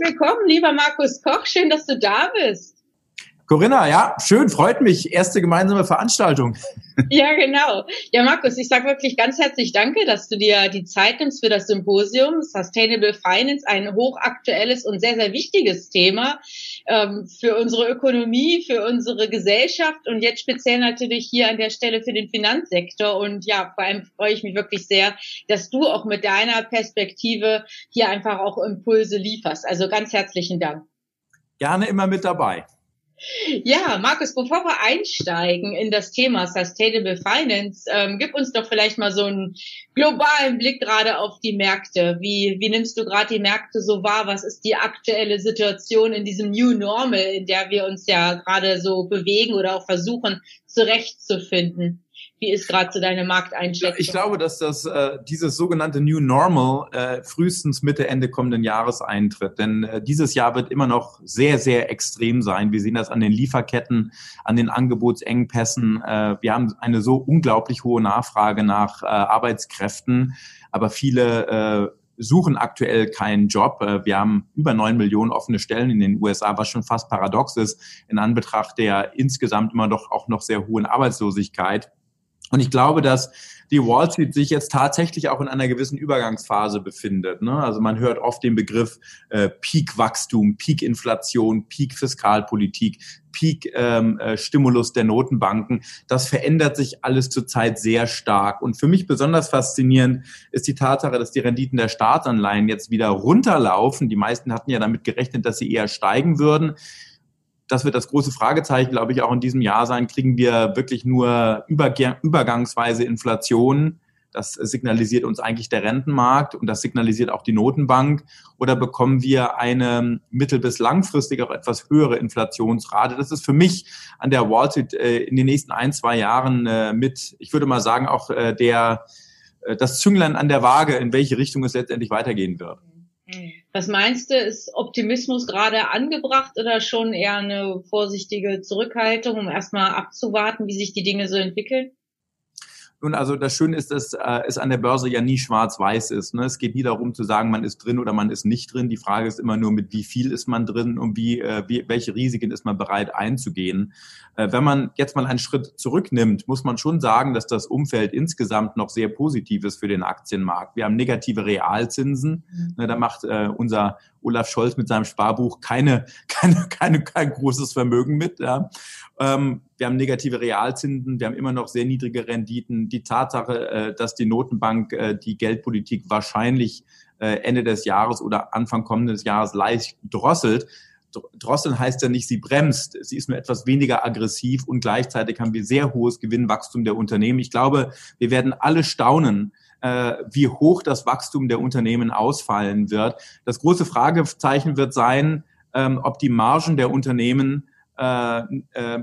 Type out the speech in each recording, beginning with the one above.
willkommen, lieber Markus Koch. Schön, dass du da bist. Corinna, ja, schön, freut mich. Erste gemeinsame Veranstaltung. Ja, genau. Ja, Markus, ich sage wirklich ganz herzlich Danke, dass du dir die Zeit nimmst für das Symposium Sustainable Finance, ein hochaktuelles und sehr, sehr wichtiges Thema ähm, für unsere Ökonomie, für unsere Gesellschaft und jetzt speziell natürlich hier an der Stelle für den Finanzsektor. Und ja, vor allem freue ich mich wirklich sehr, dass du auch mit deiner Perspektive hier einfach auch Impulse lieferst. Also ganz herzlichen Dank. Gerne immer mit dabei. Ja, Markus, bevor wir einsteigen in das Thema Sustainable Finance, ähm, gib uns doch vielleicht mal so einen globalen Blick gerade auf die Märkte. Wie, wie nimmst du gerade die Märkte so wahr? Was ist die aktuelle Situation in diesem New Normal, in der wir uns ja gerade so bewegen oder auch versuchen zurechtzufinden? Wie ist gerade so deine Markteinschätzung? Ich glaube, dass das äh, dieses sogenannte New Normal äh, frühestens Mitte Ende kommenden Jahres eintritt. Denn äh, dieses Jahr wird immer noch sehr, sehr extrem sein. Wir sehen das an den Lieferketten, an den Angebotsengpässen. Äh, wir haben eine so unglaublich hohe Nachfrage nach äh, Arbeitskräften, aber viele äh, suchen aktuell keinen Job. Äh, wir haben über neun Millionen offene Stellen in den USA, was schon fast paradox ist in Anbetracht der insgesamt immer doch auch noch sehr hohen Arbeitslosigkeit. Und ich glaube, dass die Wall Street sich jetzt tatsächlich auch in einer gewissen Übergangsphase befindet. Ne? Also man hört oft den Begriff äh, Peak-Wachstum, Peak-Inflation, Peak-Fiskalpolitik, Peak-Stimulus ähm, äh, der Notenbanken. Das verändert sich alles zurzeit sehr stark. Und für mich besonders faszinierend ist die Tatsache, dass die Renditen der Staatsanleihen jetzt wieder runterlaufen. Die meisten hatten ja damit gerechnet, dass sie eher steigen würden das wird das große Fragezeichen, glaube ich, auch in diesem Jahr sein. Kriegen wir wirklich nur übergangsweise Inflation? Das signalisiert uns eigentlich der Rentenmarkt und das signalisiert auch die Notenbank. Oder bekommen wir eine mittel- bis langfristig auch etwas höhere Inflationsrate? Das ist für mich an der Wall Street äh, in den nächsten ein, zwei Jahren äh, mit, ich würde mal sagen, auch äh, der, das Zünglein an der Waage, in welche Richtung es letztendlich weitergehen wird. Mhm. Was meinst du, ist Optimismus gerade angebracht oder schon eher eine vorsichtige Zurückhaltung, um erstmal abzuwarten, wie sich die Dinge so entwickeln? Nun, also das Schöne ist, dass äh, es an der Börse ja nie schwarz-weiß ist. Ne? Es geht nie darum zu sagen, man ist drin oder man ist nicht drin. Die Frage ist immer nur, mit wie viel ist man drin und wie, äh, wie welche Risiken ist man bereit einzugehen. Äh, wenn man jetzt mal einen Schritt zurücknimmt, muss man schon sagen, dass das Umfeld insgesamt noch sehr positiv ist für den Aktienmarkt. Wir haben negative Realzinsen. Mhm. Ne, da macht äh, unser Olaf Scholz mit seinem Sparbuch keine, keine, keine, kein großes Vermögen mit. Ja. Ähm, wir haben negative Realzinsen, wir haben immer noch sehr niedrige Renditen. Die Tatsache, äh, dass die Notenbank äh, die Geldpolitik wahrscheinlich äh, Ende des Jahres oder Anfang kommendes Jahres leicht drosselt, Drosseln heißt ja nicht, sie bremst. Sie ist nur etwas weniger aggressiv und gleichzeitig haben wir sehr hohes Gewinnwachstum der Unternehmen. Ich glaube, wir werden alle staunen, äh, wie hoch das Wachstum der Unternehmen ausfallen wird. Das große Fragezeichen wird sein, ähm, ob die Margen der Unternehmen, äh, äh,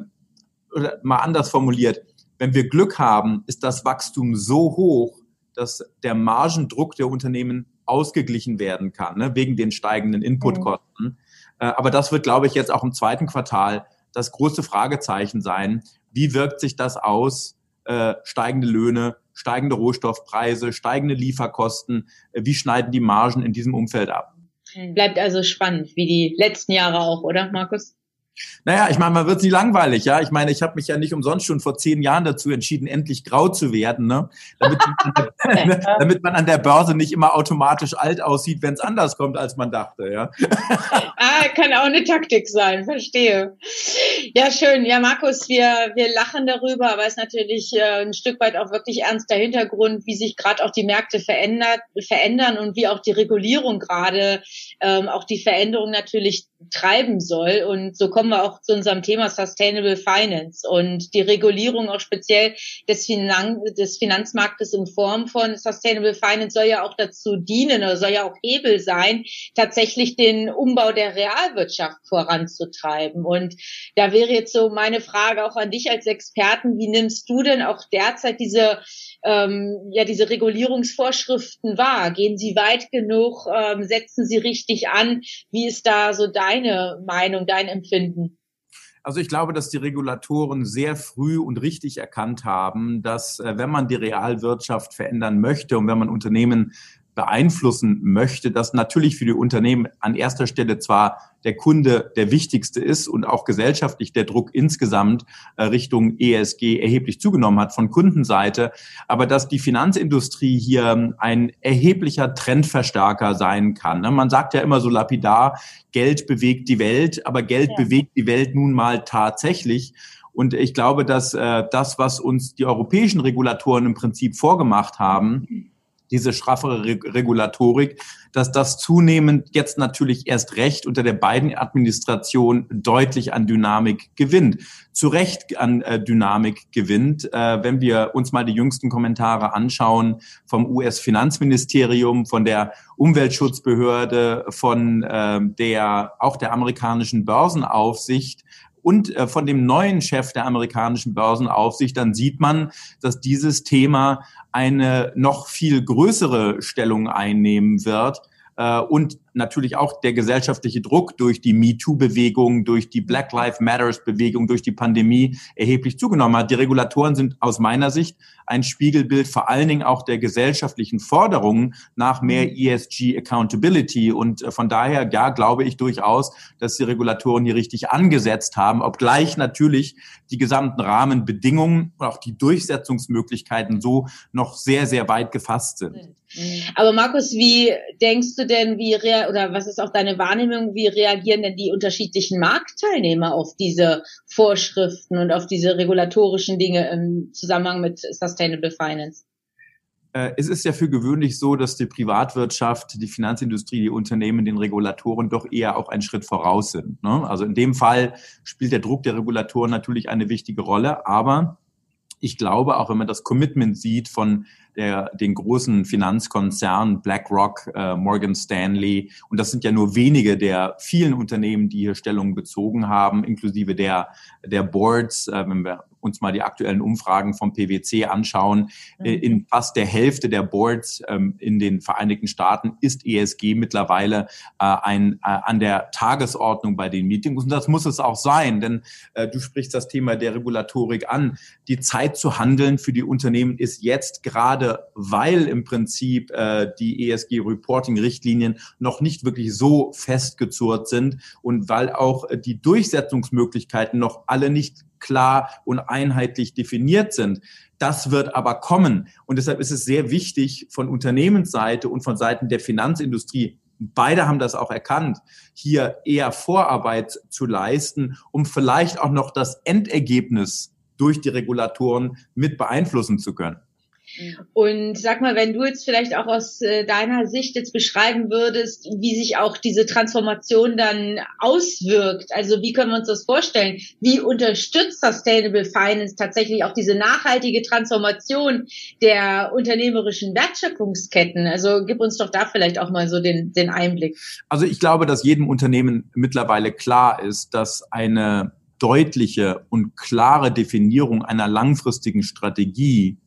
oder mal anders formuliert, wenn wir Glück haben, ist das Wachstum so hoch, dass der Margendruck der Unternehmen ausgeglichen werden kann, ne, wegen den steigenden Inputkosten. Mhm. Äh, aber das wird, glaube ich, jetzt auch im zweiten Quartal das große Fragezeichen sein. Wie wirkt sich das aus? Äh, steigende Löhne, steigende Rohstoffpreise, steigende Lieferkosten. Äh, wie schneiden die Margen in diesem Umfeld ab? Bleibt also spannend, wie die letzten Jahre auch, oder, Markus? Naja, ich meine, man wird nie langweilig, ja. Ich meine, ich habe mich ja nicht umsonst schon vor zehn Jahren dazu entschieden, endlich grau zu werden, ne? Damit, man, damit man an der Börse nicht immer automatisch alt aussieht, wenn es anders kommt, als man dachte, ja. Ah, kann auch eine Taktik sein, verstehe. Ja, schön. Ja, Markus, wir, wir lachen darüber, aber es ist natürlich äh, ein Stück weit auch wirklich ernster Hintergrund, wie sich gerade auch die Märkte verändert, verändern und wie auch die Regulierung gerade ähm, auch die Veränderung natürlich treiben soll. Und so kommen kommen wir auch zu unserem Thema Sustainable Finance und die Regulierung auch speziell des, Finan des Finanzmarktes in Form von Sustainable Finance soll ja auch dazu dienen oder soll ja auch Hebel sein, tatsächlich den Umbau der Realwirtschaft voranzutreiben. Und da wäre jetzt so meine Frage auch an dich als Experten, wie nimmst du denn auch derzeit diese ähm, ja diese Regulierungsvorschriften wahr? Gehen sie weit genug? Ähm, setzen sie richtig an? Wie ist da so deine Meinung, dein Empfinden? Also ich glaube, dass die Regulatoren sehr früh und richtig erkannt haben, dass äh, wenn man die Realwirtschaft verändern möchte und wenn man Unternehmen beeinflussen möchte, dass natürlich für die Unternehmen an erster Stelle zwar der Kunde der wichtigste ist und auch gesellschaftlich der Druck insgesamt äh, Richtung ESG erheblich zugenommen hat von Kundenseite, aber dass die Finanzindustrie hier ein erheblicher Trendverstärker sein kann. Ne? Man sagt ja immer so lapidar, Geld bewegt die Welt, aber Geld ja. bewegt die Welt nun mal tatsächlich. Und ich glaube, dass äh, das, was uns die europäischen Regulatoren im Prinzip vorgemacht haben, diese schraffere Regulatorik, dass das zunehmend jetzt natürlich erst recht unter der beiden Administration deutlich an Dynamik gewinnt. Zu Recht an äh, Dynamik gewinnt, äh, wenn wir uns mal die jüngsten Kommentare anschauen vom US-Finanzministerium, von der Umweltschutzbehörde, von äh, der auch der amerikanischen Börsenaufsicht, und äh, von dem neuen Chef der amerikanischen Börsenaufsicht, dann sieht man, dass dieses Thema eine noch viel größere Stellung einnehmen wird äh, und natürlich auch der gesellschaftliche Druck durch die MeToo-Bewegung, durch die Black Lives Matters-Bewegung, durch die Pandemie erheblich zugenommen hat. Die Regulatoren sind aus meiner Sicht ein Spiegelbild vor allen Dingen auch der gesellschaftlichen Forderungen nach mehr mhm. ESG Accountability. Und äh, von daher, ja, glaube ich durchaus, dass die Regulatoren hier richtig angesetzt haben, obgleich natürlich die gesamten Rahmenbedingungen und auch die Durchsetzungsmöglichkeiten so noch sehr, sehr weit gefasst sind. Mhm. Aber Markus, wie denkst du denn, wie oder was ist auch deine Wahrnehmung, wie reagieren denn die unterschiedlichen Marktteilnehmer auf diese Vorschriften und auf diese regulatorischen Dinge im Zusammenhang mit Sustainable Finance? Äh, es ist ja für gewöhnlich so, dass die Privatwirtschaft, die Finanzindustrie, die Unternehmen den Regulatoren doch eher auch einen Schritt voraus sind. Ne? Also in dem Fall spielt der Druck der Regulatoren natürlich eine wichtige Rolle, aber ich glaube, auch wenn man das Commitment sieht von der, den großen Finanzkonzernen BlackRock, äh, Morgan Stanley. Und das sind ja nur wenige der vielen Unternehmen, die hier Stellung bezogen haben, inklusive der, der Boards, äh, wenn wir uns mal die aktuellen Umfragen vom PwC anschauen, äh, mhm. in fast der Hälfte der Boards ähm, in den Vereinigten Staaten ist ESG mittlerweile äh, ein, äh, an der Tagesordnung bei den Meetings. Und das muss es auch sein, denn äh, du sprichst das Thema der Regulatorik an. Die Zeit zu handeln für die Unternehmen ist jetzt gerade, weil im Prinzip die ESG-Reporting-Richtlinien noch nicht wirklich so festgezurrt sind und weil auch die Durchsetzungsmöglichkeiten noch alle nicht klar und einheitlich definiert sind. Das wird aber kommen. Und deshalb ist es sehr wichtig von Unternehmensseite und von Seiten der Finanzindustrie, beide haben das auch erkannt, hier eher Vorarbeit zu leisten, um vielleicht auch noch das Endergebnis durch die Regulatoren mit beeinflussen zu können. Und sag mal, wenn du jetzt vielleicht auch aus äh, deiner Sicht jetzt beschreiben würdest, wie sich auch diese Transformation dann auswirkt, also wie können wir uns das vorstellen? Wie unterstützt Sustainable Finance tatsächlich auch diese nachhaltige Transformation der unternehmerischen Wertschöpfungsketten? Also gib uns doch da vielleicht auch mal so den, den Einblick. Also ich glaube, dass jedem Unternehmen mittlerweile klar ist, dass eine deutliche und klare Definierung einer langfristigen Strategie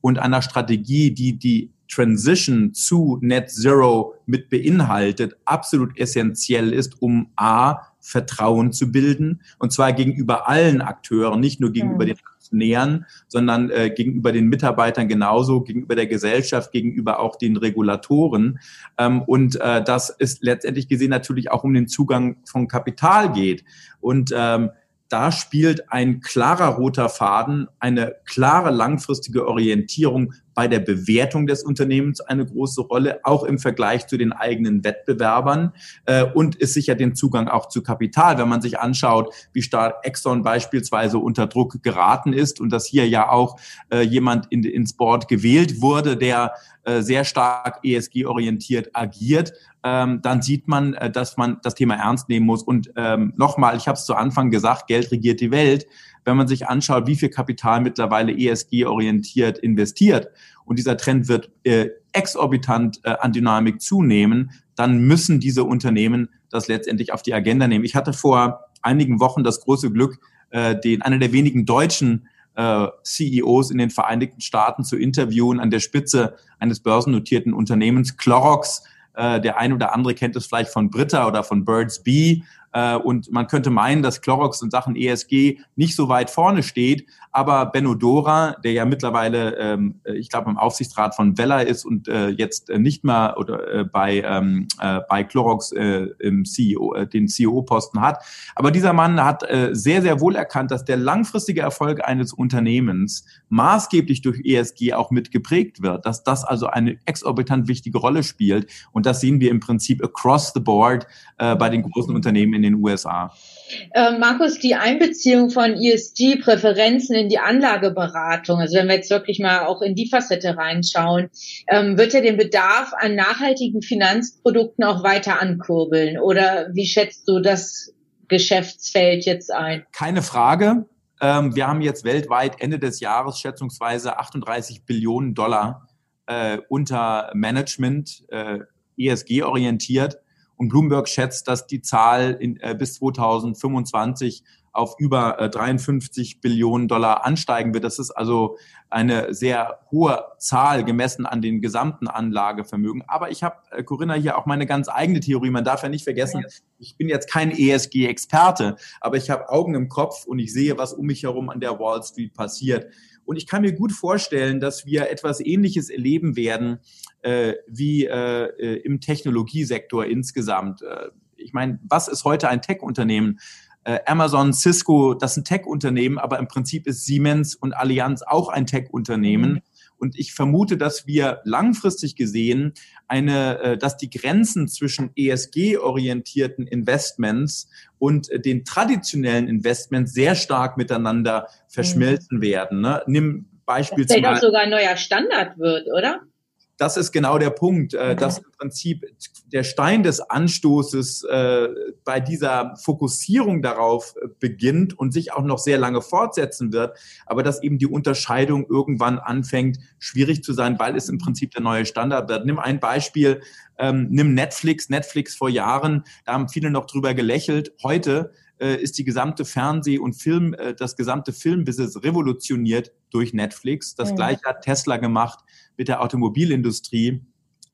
und einer Strategie, die die Transition zu Net Zero mit beinhaltet, absolut essentiell ist, um A, Vertrauen zu bilden, und zwar gegenüber allen Akteuren, nicht nur gegenüber mhm. den Aktionären, sondern äh, gegenüber den Mitarbeitern genauso, gegenüber der Gesellschaft, gegenüber auch den Regulatoren. Ähm, und äh, das ist letztendlich gesehen natürlich auch um den Zugang von Kapital geht. Und ähm, da spielt ein klarer roter Faden, eine klare langfristige Orientierung bei der Bewertung des Unternehmens eine große Rolle, auch im Vergleich zu den eigenen Wettbewerbern äh, und ist sicher den Zugang auch zu Kapital. Wenn man sich anschaut, wie stark Exxon beispielsweise unter Druck geraten ist und dass hier ja auch äh, jemand in, ins Board gewählt wurde, der äh, sehr stark ESG-orientiert agiert, ähm, dann sieht man, äh, dass man das Thema ernst nehmen muss. Und ähm, nochmal, ich habe es zu Anfang gesagt, Geld regiert die Welt. Wenn man sich anschaut, wie viel Kapital mittlerweile ESG-orientiert investiert und dieser Trend wird äh, exorbitant äh, an Dynamik zunehmen, dann müssen diese Unternehmen das letztendlich auf die Agenda nehmen. Ich hatte vor einigen Wochen das große Glück, äh, den einer der wenigen deutschen äh, CEOs in den Vereinigten Staaten zu interviewen an der Spitze eines börsennotierten Unternehmens. Clorox, äh, der ein oder andere kennt es vielleicht von Britta oder von Birds Bee. Äh, und man könnte meinen, dass Clorox in Sachen ESG nicht so weit vorne steht. Aber Benno Dora, der ja mittlerweile, ähm, ich glaube, im Aufsichtsrat von Vella ist und äh, jetzt nicht mehr oder äh, bei, ähm, äh, bei Clorox äh, im CEO, äh, den CEO-Posten hat. Aber dieser Mann hat äh, sehr, sehr wohl erkannt, dass der langfristige Erfolg eines Unternehmens maßgeblich durch ESG auch mit geprägt wird, dass das also eine exorbitant wichtige Rolle spielt. Und das sehen wir im Prinzip across the board äh, bei den großen Unternehmen in den USA. Äh, Markus, die Einbeziehung von ESG-Präferenzen in die Anlageberatung, also wenn wir jetzt wirklich mal auch in die Facette reinschauen, ähm, wird er den Bedarf an nachhaltigen Finanzprodukten auch weiter ankurbeln? Oder wie schätzt du das Geschäftsfeld jetzt ein? Keine Frage. Ähm, wir haben jetzt weltweit Ende des Jahres schätzungsweise 38 Billionen Dollar äh, unter Management, äh, ESG orientiert. Und Bloomberg schätzt, dass die Zahl in, äh, bis 2025 auf über äh, 53 Billionen Dollar ansteigen wird. Das ist also eine sehr hohe Zahl gemessen an den gesamten Anlagevermögen. Aber ich habe, äh, Corinna, hier auch meine ganz eigene Theorie. Man darf ja nicht vergessen, ich bin jetzt kein ESG-Experte, aber ich habe Augen im Kopf und ich sehe, was um mich herum an der Wall Street passiert. Und ich kann mir gut vorstellen, dass wir etwas Ähnliches erleben werden äh, wie äh, äh, im Technologiesektor insgesamt. Äh, ich meine, was ist heute ein Tech-Unternehmen? Äh, Amazon, Cisco, das sind Tech-Unternehmen, aber im Prinzip ist Siemens und Allianz auch ein Tech-Unternehmen. Mhm. Und ich vermute, dass wir langfristig gesehen eine, äh, dass die Grenzen zwischen ESG-orientierten Investments und äh, den traditionellen Investments sehr stark miteinander verschmelzen mhm. werden. Ne? Nimm beispielsweise. Dass vielleicht auch sogar ein neuer Standard wird, oder? Das ist genau der Punkt, äh, dass im Prinzip der Stein des Anstoßes äh, bei dieser Fokussierung darauf äh, beginnt und sich auch noch sehr lange fortsetzen wird, aber dass eben die Unterscheidung irgendwann anfängt, schwierig zu sein, weil es im Prinzip der neue Standard wird. Nimm ein Beispiel, ähm, nimm Netflix, Netflix vor Jahren, da haben viele noch drüber gelächelt. Heute äh, ist die gesamte Fernseh- und Film, äh, das gesamte Filmbusiness revolutioniert durch Netflix. Das gleiche hat Tesla gemacht mit der Automobilindustrie.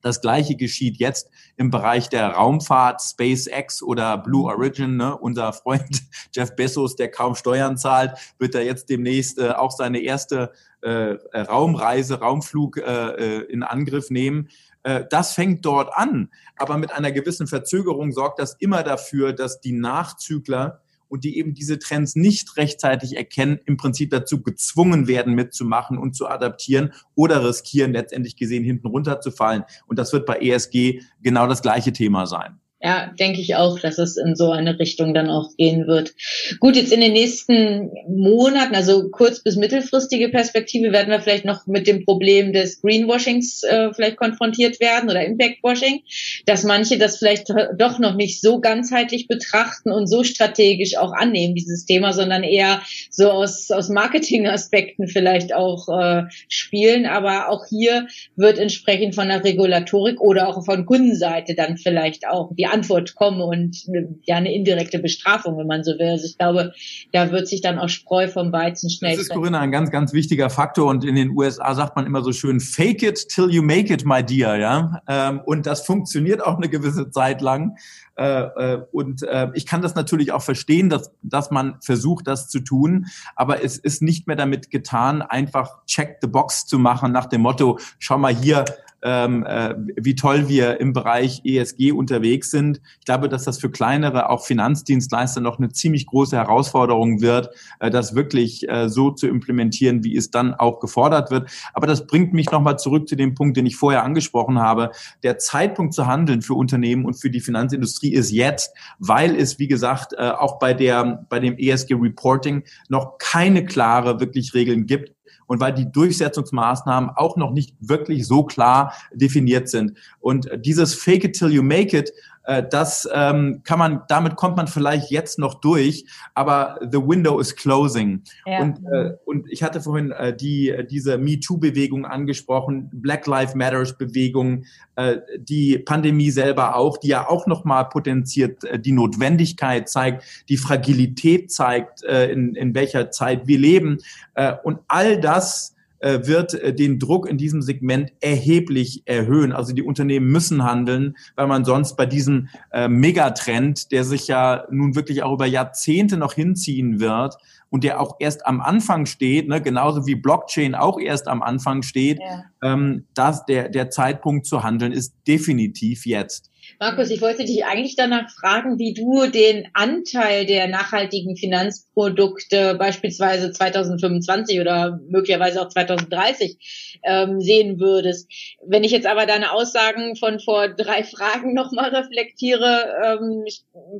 Das gleiche geschieht jetzt im Bereich der Raumfahrt, SpaceX oder Blue mhm. Origin. Ne? Unser Freund Jeff Bezos, der kaum Steuern zahlt, wird da jetzt demnächst äh, auch seine erste äh, Raumreise, Raumflug äh, äh in Angriff nehmen. Äh, das fängt dort an. Aber mit einer gewissen Verzögerung sorgt das immer dafür, dass die Nachzügler und die eben diese Trends nicht rechtzeitig erkennen, im Prinzip dazu gezwungen werden, mitzumachen und zu adaptieren oder riskieren, letztendlich gesehen hinten runterzufallen. Und das wird bei ESG genau das gleiche Thema sein. Ja, denke ich auch, dass es in so eine Richtung dann auch gehen wird. Gut, jetzt in den nächsten Monaten, also kurz- bis mittelfristige Perspektive, werden wir vielleicht noch mit dem Problem des Greenwashings äh, vielleicht konfrontiert werden oder Impactwashing, dass manche das vielleicht doch noch nicht so ganzheitlich betrachten und so strategisch auch annehmen, dieses Thema, sondern eher so aus, aus Marketingaspekten vielleicht auch äh, spielen. Aber auch hier wird entsprechend von der Regulatorik oder auch von Kundenseite dann vielleicht auch die Antwort kommen und ja eine indirekte Bestrafung, wenn man so will. Also ich glaube, da wird sich dann auch Spreu vom Weizen schnell. Das ist Corinna ein ganz, ganz wichtiger Faktor und in den USA sagt man immer so schön: Fake it till you make it, my dear, ja. Ähm, und das funktioniert auch eine gewisse Zeit lang. Äh, äh, und äh, ich kann das natürlich auch verstehen, dass, dass man versucht, das zu tun, aber es ist nicht mehr damit getan, einfach check the box zu machen nach dem Motto, schau mal hier, ähm, äh, wie toll wir im Bereich ESG unterwegs sind. Ich glaube, dass das für kleinere, auch Finanzdienstleister noch eine ziemlich große Herausforderung wird, äh, das wirklich äh, so zu implementieren, wie es dann auch gefordert wird. Aber das bringt mich nochmal zurück zu dem Punkt, den ich vorher angesprochen habe. Der Zeitpunkt zu handeln für Unternehmen und für die Finanzindustrie ist jetzt, weil es, wie gesagt, äh, auch bei der, bei dem ESG Reporting noch keine klare wirklich Regeln gibt und weil die Durchsetzungsmaßnahmen auch noch nicht wirklich so klar definiert sind. Und dieses Fake it till you make it äh, das ähm, kann man, damit kommt man vielleicht jetzt noch durch, aber the window is closing. Ja. Und, äh, und ich hatte vorhin äh, die, diese MeToo-Bewegung angesprochen, Black Lives Matters-Bewegung, äh, die Pandemie selber auch, die ja auch nochmal potenziert äh, die Notwendigkeit zeigt, die Fragilität zeigt, äh, in, in welcher Zeit wir leben. Äh, und all das wird äh, den Druck in diesem Segment erheblich erhöhen. Also die Unternehmen müssen handeln, weil man sonst bei diesem äh, Megatrend, der sich ja nun wirklich auch über Jahrzehnte noch hinziehen wird und der auch erst am Anfang steht, ne, genauso wie Blockchain auch erst am Anfang steht, ja. ähm, dass der, der Zeitpunkt zu handeln ist definitiv jetzt. Markus, ich wollte dich eigentlich danach fragen, wie du den Anteil der nachhaltigen Finanzprodukte beispielsweise 2025 oder möglicherweise auch 2030 ähm, sehen würdest. Wenn ich jetzt aber deine Aussagen von vor drei Fragen nochmal reflektiere, ähm,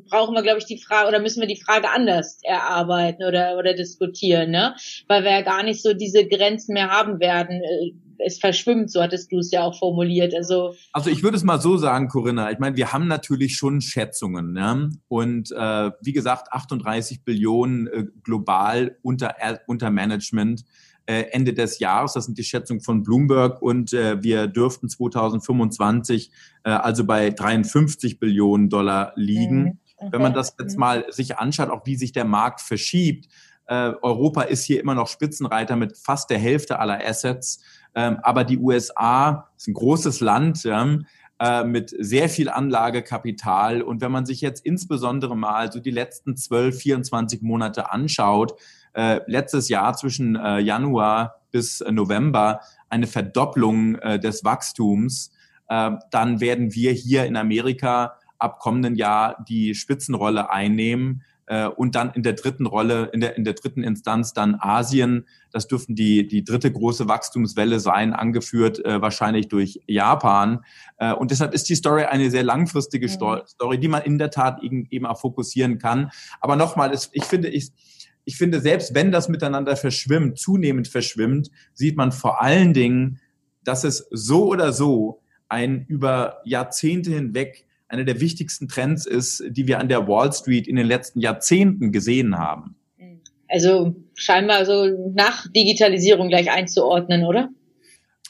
brauchen wir, glaube ich, die Frage oder müssen wir die Frage anders erarbeiten oder, oder diskutieren, ne? Weil wir ja gar nicht so diese Grenzen mehr haben werden äh, es verschwimmt, so hattest du es ja auch formuliert. Also, also ich würde es mal so sagen, Corinna. Ich meine, wir haben natürlich schon Schätzungen. Ja? Und äh, wie gesagt, 38 Billionen äh, global unter, äh, unter Management. Äh, Ende des Jahres, das sind die Schätzungen von Bloomberg und äh, wir dürften 2025 äh, also bei 53 Billionen Dollar liegen. Mhm. Okay. Wenn man das jetzt mhm. mal sich anschaut, auch wie sich der Markt verschiebt, äh, Europa ist hier immer noch Spitzenreiter mit fast der Hälfte aller Assets. Ähm, aber die USA ist ein großes Land äh, mit sehr viel Anlagekapital. Und wenn man sich jetzt insbesondere mal so die letzten 12, 24 Monate anschaut, äh, letztes Jahr zwischen äh, Januar bis November eine Verdopplung des Wachstums, dann werden wir hier in Amerika ab kommenden Jahr die Spitzenrolle einnehmen äh, und dann in der dritten Rolle, in der, in der dritten Instanz dann Asien. Das dürften die, die dritte große Wachstumswelle sein, angeführt äh, wahrscheinlich durch Japan. Äh, und deshalb ist die Story eine sehr langfristige mhm. Story, die man in der Tat eben, eben auch fokussieren kann. Aber nochmal, ich finde, ich, ich finde, selbst wenn das miteinander verschwimmt, zunehmend verschwimmt, sieht man vor allen Dingen, dass es so oder so ein über Jahrzehnte hinweg einer der wichtigsten Trends ist, die wir an der Wall Street in den letzten Jahrzehnten gesehen haben. Also scheinbar so nach Digitalisierung gleich einzuordnen, oder?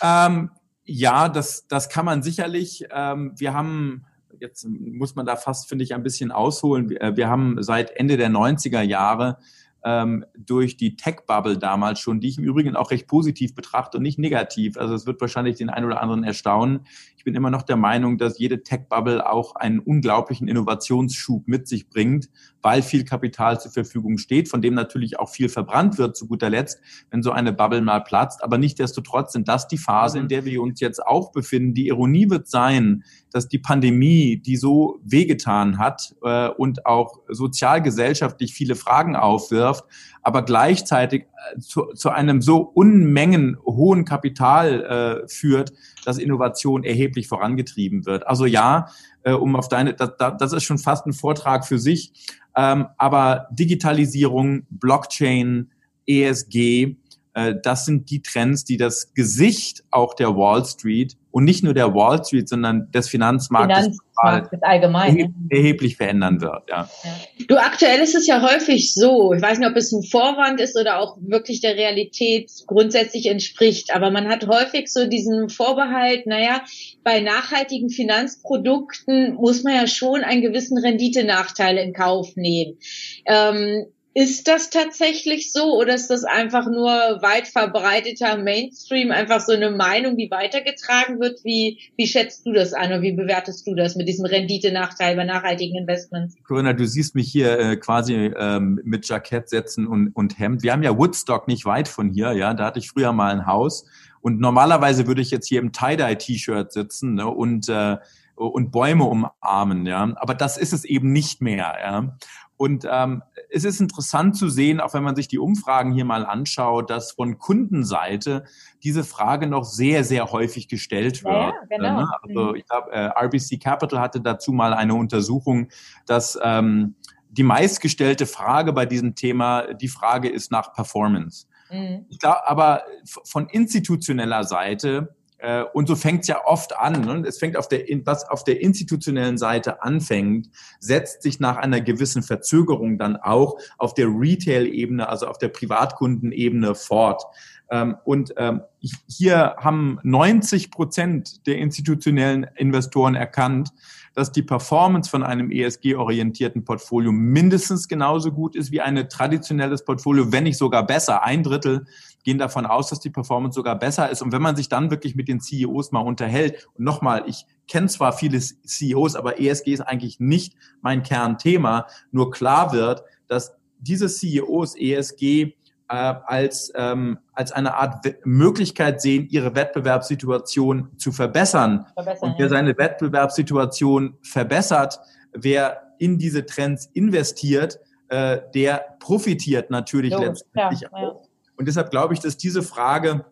Ähm, ja, das, das kann man sicherlich. Ähm, wir haben, jetzt muss man da fast, finde ich, ein bisschen ausholen. Wir, wir haben seit Ende der 90er Jahre ähm, durch die Tech-Bubble damals schon, die ich im Übrigen auch recht positiv betrachte und nicht negativ. Also es wird wahrscheinlich den einen oder anderen erstaunen. Ich bin immer noch der Meinung, dass jede Tech-Bubble auch einen unglaublichen Innovationsschub mit sich bringt, weil viel Kapital zur Verfügung steht, von dem natürlich auch viel verbrannt wird zu guter Letzt, wenn so eine Bubble mal platzt. Aber nichtdestotrotz sind das die Phase, in der wir uns jetzt auch befinden. Die Ironie wird sein, dass die Pandemie, die so wehgetan hat äh, und auch sozialgesellschaftlich viele Fragen aufwirft, aber gleichzeitig äh, zu, zu einem so Unmengen hohen Kapital äh, führt, dass Innovation erheblich vorangetrieben wird. Also ja, äh, um auf deine, das, das ist schon fast ein Vortrag für sich, ähm, aber Digitalisierung, Blockchain, ESG, das sind die Trends, die das Gesicht auch der Wall Street und nicht nur der Wall Street, sondern des Finanzmarktes, Finanzmarktes allgemein ne? erheblich verändern wird. Ja. ja. Du, aktuell ist es ja häufig so, ich weiß nicht, ob es ein Vorwand ist oder auch wirklich der Realität grundsätzlich entspricht, aber man hat häufig so diesen Vorbehalt, naja, bei nachhaltigen Finanzprodukten muss man ja schon einen gewissen Renditenachteil in Kauf nehmen. Ähm, ist das tatsächlich so oder ist das einfach nur weit verbreiteter Mainstream, einfach so eine Meinung, die weitergetragen wird? Wie, wie schätzt du das ein und wie bewertest du das mit diesem Renditenachteil bei nachhaltigen Investments? Corinna, du siehst mich hier äh, quasi ähm, mit Jackett setzen und, und Hemd. Wir haben ja Woodstock nicht weit von hier, ja. Da hatte ich früher mal ein Haus und normalerweise würde ich jetzt hier im Tie-Dye-T-Shirt sitzen ne, und äh, und Bäume umarmen, ja. Aber das ist es eben nicht mehr, ja. Und ähm, es ist interessant zu sehen, auch wenn man sich die Umfragen hier mal anschaut, dass von Kundenseite diese Frage noch sehr, sehr häufig gestellt wird. Ja, genau. Ne? Also mhm. ich glaube, äh, RBC Capital hatte dazu mal eine Untersuchung, dass ähm, die meistgestellte Frage bei diesem Thema die Frage ist nach Performance. Mhm. Ich glaube, aber von institutioneller Seite äh, und so fängt es ja oft an. Ne? Es fängt auf der, was auf der institutionellen Seite anfängt, setzt sich nach einer gewissen Verzögerung dann auch auf der Retail-Ebene, also auf der Privatkundenebene fort. Ähm, und ähm, hier haben 90 Prozent der institutionellen Investoren erkannt, dass die Performance von einem ESG-orientierten Portfolio mindestens genauso gut ist wie ein traditionelles Portfolio, wenn nicht sogar besser. Ein Drittel gehen davon aus, dass die Performance sogar besser ist. Und wenn man sich dann wirklich mit den CEOs mal unterhält, und nochmal, ich kenne zwar viele CEOs, aber ESG ist eigentlich nicht mein Kernthema, nur klar wird, dass diese CEOs ESG äh, als, ähm, als eine Art We Möglichkeit sehen, ihre Wettbewerbssituation zu verbessern. verbessern und wer seine Wettbewerbssituation verbessert, wer in diese Trends investiert, äh, der profitiert natürlich Logisch, letztendlich ja, auch. Ja. Und deshalb glaube ich, dass diese Frage,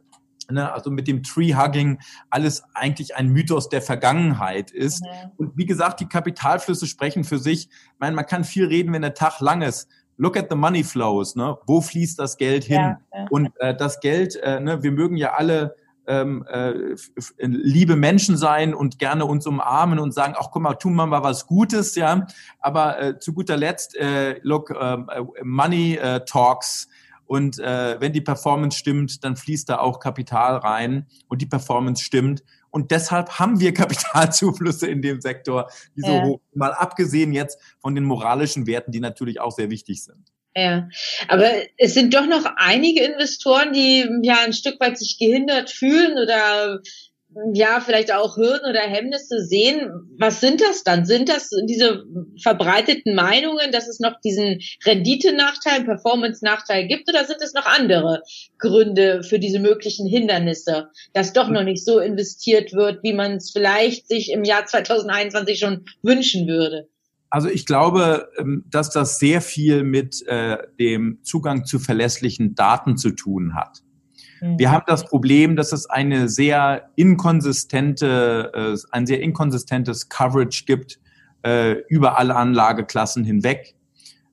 ne, also mit dem Tree-Hugging, alles eigentlich ein Mythos der Vergangenheit ist. Mhm. Und wie gesagt, die Kapitalflüsse sprechen für sich. Ich meine, man kann viel reden, wenn der Tag lang ist. Look at the money flows, ne? Wo fließt das Geld hin? Ja, ja. Und äh, das Geld, äh, ne, wir mögen ja alle ähm, äh, liebe Menschen sein und gerne uns umarmen und sagen, ach guck mal, tun wir mal was Gutes, ja. Aber äh, zu guter Letzt, äh, look, ähm, äh, Money äh, Talks und äh, wenn die Performance stimmt, dann fließt da auch Kapital rein und die Performance stimmt. Und deshalb haben wir Kapitalzuflüsse in dem Sektor, die so ja. hoch, mal abgesehen jetzt von den moralischen Werten, die natürlich auch sehr wichtig sind. Ja, aber es sind doch noch einige Investoren, die ja ein Stück weit sich gehindert fühlen oder ja, vielleicht auch Hürden oder Hemmnisse sehen. Was sind das dann? Sind das diese verbreiteten Meinungen, dass es noch diesen Renditenachteil, Performance-Nachteil gibt oder sind es noch andere Gründe für diese möglichen Hindernisse, dass doch noch nicht so investiert wird, wie man es vielleicht sich im Jahr 2021 schon wünschen würde? Also ich glaube, ähm, dass das sehr viel mit äh, dem Zugang zu verlässlichen Daten zu tun hat. Wir haben das Problem, dass es eine sehr inkonsistente, äh, ein sehr inkonsistentes Coverage gibt äh, über alle Anlageklassen hinweg.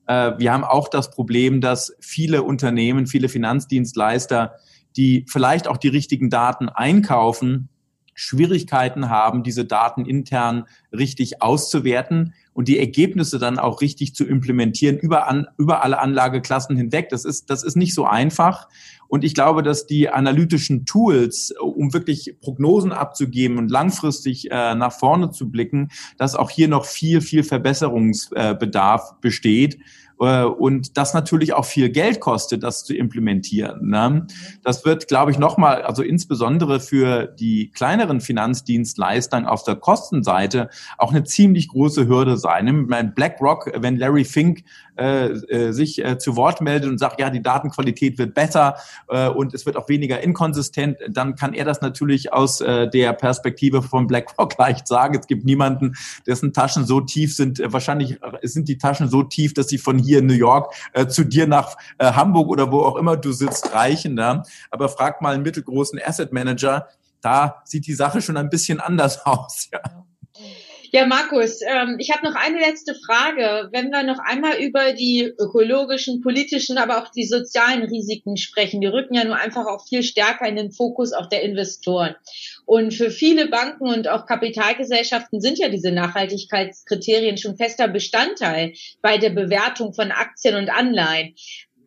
Äh, wir haben auch das Problem, dass viele Unternehmen, viele Finanzdienstleister, die vielleicht auch die richtigen Daten einkaufen, Schwierigkeiten haben, diese Daten intern richtig auszuwerten und die Ergebnisse dann auch richtig zu implementieren über, an, über alle Anlageklassen hinweg. Das ist, das ist nicht so einfach. Und ich glaube, dass die analytischen Tools, um wirklich Prognosen abzugeben und langfristig äh, nach vorne zu blicken, dass auch hier noch viel, viel Verbesserungsbedarf besteht. Äh, und das natürlich auch viel Geld kostet, das zu implementieren. Ne? Das wird, glaube ich, nochmal, also insbesondere für die kleineren Finanzdienstleistern auf der Kostenseite auch eine ziemlich große Hürde sein. Mein BlackRock, wenn Larry Fink äh, äh, sich äh, zu Wort meldet und sagt, ja, die Datenqualität wird besser äh, und es wird auch weniger inkonsistent, dann kann er das natürlich aus äh, der Perspektive von BlackRock leicht sagen. Es gibt niemanden, dessen Taschen so tief sind. Äh, wahrscheinlich sind die Taschen so tief, dass sie von hier in New York äh, zu dir nach äh, Hamburg oder wo auch immer du sitzt reichen. Ja? Aber frag mal einen mittelgroßen Asset Manager, da sieht die Sache schon ein bisschen anders aus. Ja. Ja, Markus, ähm, ich habe noch eine letzte Frage. Wenn wir noch einmal über die ökologischen, politischen, aber auch die sozialen Risiken sprechen, die rücken ja nur einfach auch viel stärker in den Fokus auch der Investoren. Und für viele Banken und auch Kapitalgesellschaften sind ja diese Nachhaltigkeitskriterien schon fester Bestandteil bei der Bewertung von Aktien und Anleihen.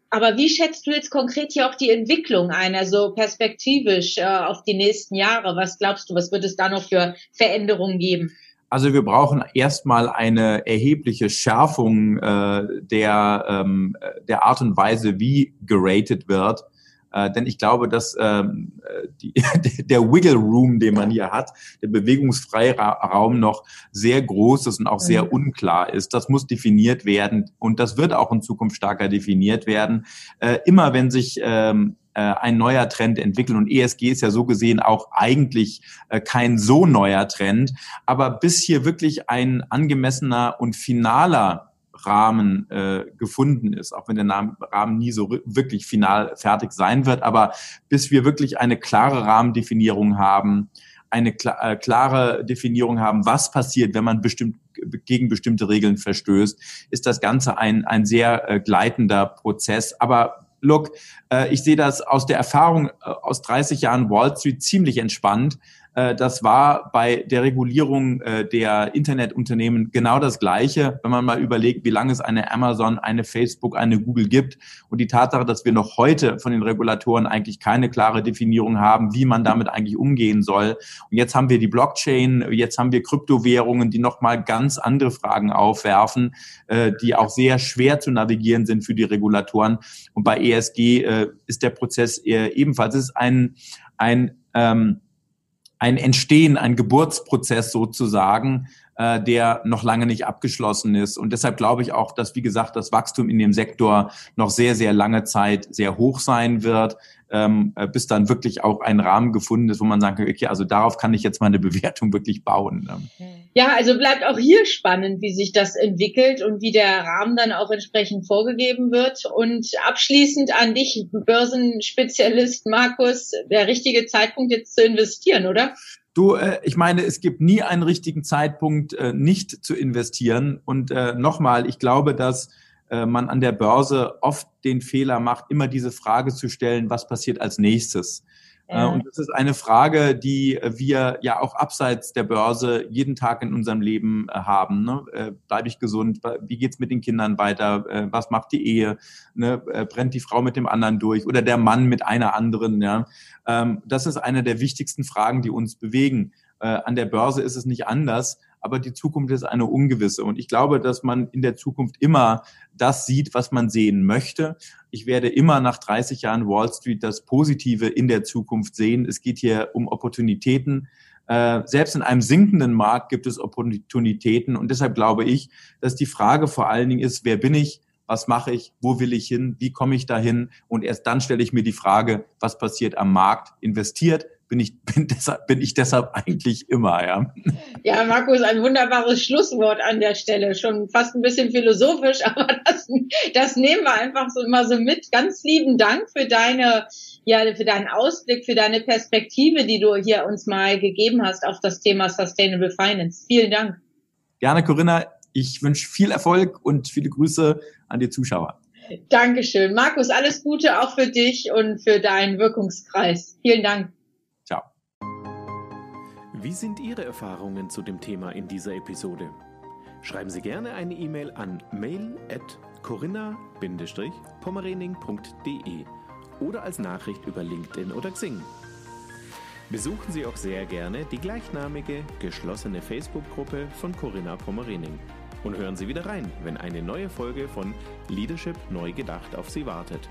Aber wie schätzt du jetzt konkret hier auch die Entwicklung ein, also perspektivisch äh, auf die nächsten Jahre? Was glaubst du, was wird es da noch für Veränderungen geben? Also wir brauchen erstmal eine erhebliche Schärfung äh, der, ähm, der Art und Weise, wie geratet wird. Äh, denn ich glaube, dass ähm, die, der Wiggle Room, den man hier hat, der Bewegungsfreiraum noch sehr groß ist und auch sehr mhm. unklar ist. Das muss definiert werden und das wird auch in Zukunft stärker definiert werden. Äh, immer wenn sich ähm, äh, ein neuer Trend entwickeln. Und ESG ist ja so gesehen auch eigentlich äh, kein so neuer Trend. Aber bis hier wirklich ein angemessener und finaler Rahmen äh, gefunden ist, auch wenn der Rahmen nie so wirklich final fertig sein wird, aber bis wir wirklich eine klare Rahmendefinierung haben, eine kla äh, klare Definierung haben, was passiert, wenn man bestimmt gegen bestimmte Regeln verstößt, ist das Ganze ein, ein sehr äh, gleitender Prozess. Aber look, äh, ich sehe das aus der Erfahrung äh, aus 30 Jahren Wall Street ziemlich entspannt. Äh, das war bei der Regulierung äh, der Internetunternehmen genau das Gleiche, wenn man mal überlegt, wie lange es eine Amazon, eine Facebook, eine Google gibt und die Tatsache, dass wir noch heute von den Regulatoren eigentlich keine klare Definierung haben, wie man damit eigentlich umgehen soll. Und jetzt haben wir die Blockchain, jetzt haben wir Kryptowährungen, die nochmal ganz andere Fragen aufwerfen, äh, die auch sehr schwer zu navigieren sind für die Regulatoren. Und bei ESG ist der Prozess ebenfalls, ist ein, ein ähm, ein Entstehen, ein Geburtsprozess sozusagen, äh, der noch lange nicht abgeschlossen ist. Und deshalb glaube ich auch, dass, wie gesagt, das Wachstum in dem Sektor noch sehr, sehr lange Zeit sehr hoch sein wird, ähm, äh, bis dann wirklich auch ein Rahmen gefunden ist, wo man sagen kann, okay, also darauf kann ich jetzt meine Bewertung wirklich bauen. Ne? Ja, also bleibt auch hier spannend, wie sich das entwickelt und wie der Rahmen dann auch entsprechend vorgegeben wird. Und abschließend an dich, Börsenspezialist Markus, der richtige Zeitpunkt jetzt zu investieren, oder? Du, äh, ich meine, es gibt nie einen richtigen Zeitpunkt, äh, nicht zu investieren. Und äh, nochmal, ich glaube, dass äh, man an der Börse oft den Fehler macht, immer diese Frage zu stellen, was passiert als nächstes. Äh, ja. Und das ist eine Frage, die wir ja auch abseits der Börse jeden Tag in unserem Leben äh, haben. Ne? Bleibe ich gesund? Wie geht's mit den Kindern weiter? Was macht die Ehe? Ne? Brennt die Frau mit dem anderen durch oder der Mann mit einer anderen? Ja? Ähm, das ist eine der wichtigsten Fragen, die uns bewegen. An der Börse ist es nicht anders aber die Zukunft ist eine ungewisse. Und ich glaube, dass man in der Zukunft immer das sieht, was man sehen möchte. Ich werde immer nach 30 Jahren Wall Street das Positive in der Zukunft sehen. Es geht hier um Opportunitäten. Äh, selbst in einem sinkenden Markt gibt es Opportunitäten. Und deshalb glaube ich, dass die Frage vor allen Dingen ist, wer bin ich? Was mache ich? Wo will ich hin? Wie komme ich dahin? Und erst dann stelle ich mir die Frage, was passiert am Markt? Investiert, bin ich, bin deshalb, bin ich deshalb eigentlich immer, ja. Ja, Markus, ein wunderbares Schlusswort an der Stelle. Schon fast ein bisschen philosophisch, aber das, das nehmen wir einfach so immer so mit. Ganz lieben Dank für deine, ja, für deinen Ausblick, für deine Perspektive, die du hier uns mal gegeben hast auf das Thema Sustainable Finance. Vielen Dank. Gerne, Corinna. Ich wünsche viel Erfolg und viele Grüße an die Zuschauer. Dankeschön. Markus, alles Gute auch für dich und für deinen Wirkungskreis. Vielen Dank. Wie sind Ihre Erfahrungen zu dem Thema in dieser Episode? Schreiben Sie gerne eine E-Mail an mail@corinna-pommerening.de oder als Nachricht über LinkedIn oder Xing. Besuchen Sie auch sehr gerne die gleichnamige geschlossene Facebook-Gruppe von Corinna Pommerening und hören Sie wieder rein, wenn eine neue Folge von Leadership neu gedacht auf Sie wartet.